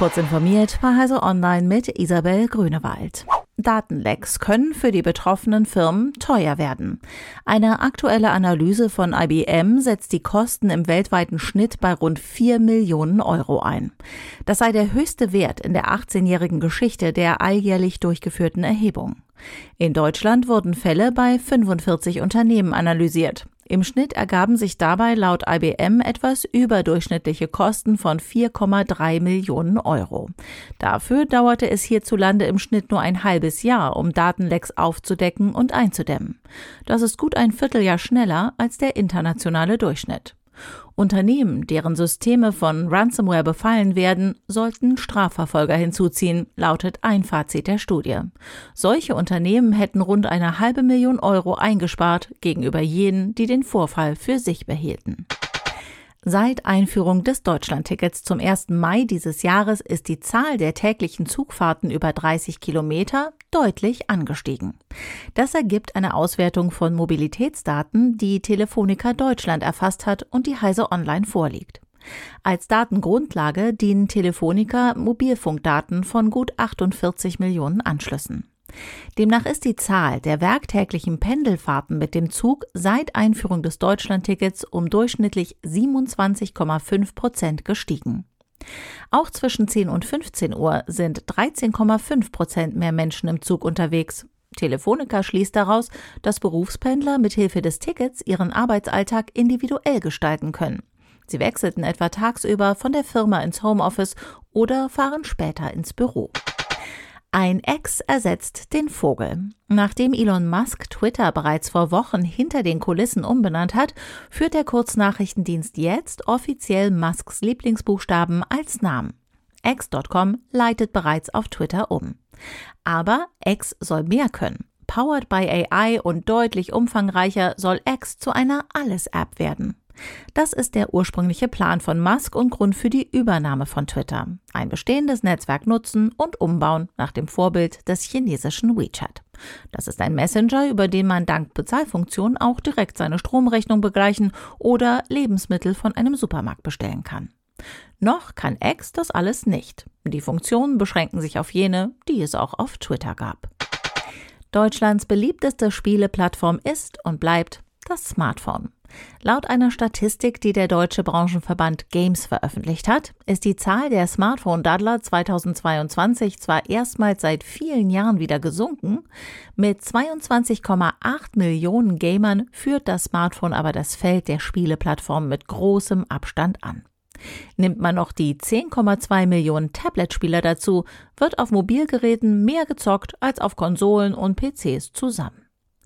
Kurz informiert bei Heise Online mit Isabel Grünewald. Datenlecks können für die betroffenen Firmen teuer werden. Eine aktuelle Analyse von IBM setzt die Kosten im weltweiten Schnitt bei rund 4 Millionen Euro ein. Das sei der höchste Wert in der 18-jährigen Geschichte der alljährlich durchgeführten Erhebung. In Deutschland wurden Fälle bei 45 Unternehmen analysiert. Im Schnitt ergaben sich dabei laut IBM etwas überdurchschnittliche Kosten von 4,3 Millionen Euro. Dafür dauerte es hierzulande im Schnitt nur ein halbes Jahr, um Datenlecks aufzudecken und einzudämmen. Das ist gut ein Vierteljahr schneller als der internationale Durchschnitt. Unternehmen, deren Systeme von Ransomware befallen werden, sollten Strafverfolger hinzuziehen, lautet ein Fazit der Studie. Solche Unternehmen hätten rund eine halbe Million Euro eingespart gegenüber jenen, die den Vorfall für sich behielten. Seit Einführung des Deutschlandtickets zum 1. Mai dieses Jahres ist die Zahl der täglichen Zugfahrten über 30 Kilometer deutlich angestiegen. Das ergibt eine Auswertung von Mobilitätsdaten, die Telefonica Deutschland erfasst hat und die Heise Online vorliegt. Als Datengrundlage dienen Telefonica Mobilfunkdaten von gut 48 Millionen Anschlüssen. Demnach ist die Zahl der werktäglichen Pendelfahrten mit dem Zug seit Einführung des Deutschlandtickets um durchschnittlich 27,5 Prozent gestiegen. Auch zwischen 10 und 15 Uhr sind 13,5 Prozent mehr Menschen im Zug unterwegs. Telefonica schließt daraus, dass Berufspendler mit Hilfe des Tickets ihren Arbeitsalltag individuell gestalten können. Sie wechselten etwa tagsüber von der Firma ins Homeoffice oder fahren später ins Büro. Ein Ex ersetzt den Vogel. Nachdem Elon Musk Twitter bereits vor Wochen hinter den Kulissen umbenannt hat, führt der Kurznachrichtendienst jetzt offiziell Musks Lieblingsbuchstaben als Namen. X.com leitet bereits auf Twitter um. Aber X soll mehr können. Powered by AI und deutlich umfangreicher soll X zu einer Alles-App werden. Das ist der ursprüngliche Plan von Musk und Grund für die Übernahme von Twitter. Ein bestehendes Netzwerk nutzen und umbauen nach dem Vorbild des chinesischen WeChat. Das ist ein Messenger, über den man dank Bezahlfunktion auch direkt seine Stromrechnung begleichen oder Lebensmittel von einem Supermarkt bestellen kann. Noch kann X das alles nicht. Die Funktionen beschränken sich auf jene, die es auch auf Twitter gab. Deutschlands beliebteste Spieleplattform ist und bleibt das Smartphone. Laut einer Statistik, die der deutsche Branchenverband Games veröffentlicht hat, ist die Zahl der Smartphone-Daddler 2022 zwar erstmals seit vielen Jahren wieder gesunken, mit 22,8 Millionen Gamern führt das Smartphone aber das Feld der Spieleplattformen mit großem Abstand an. Nimmt man noch die 10,2 Millionen Tablet-Spieler dazu, wird auf Mobilgeräten mehr gezockt als auf Konsolen und PCs zusammen.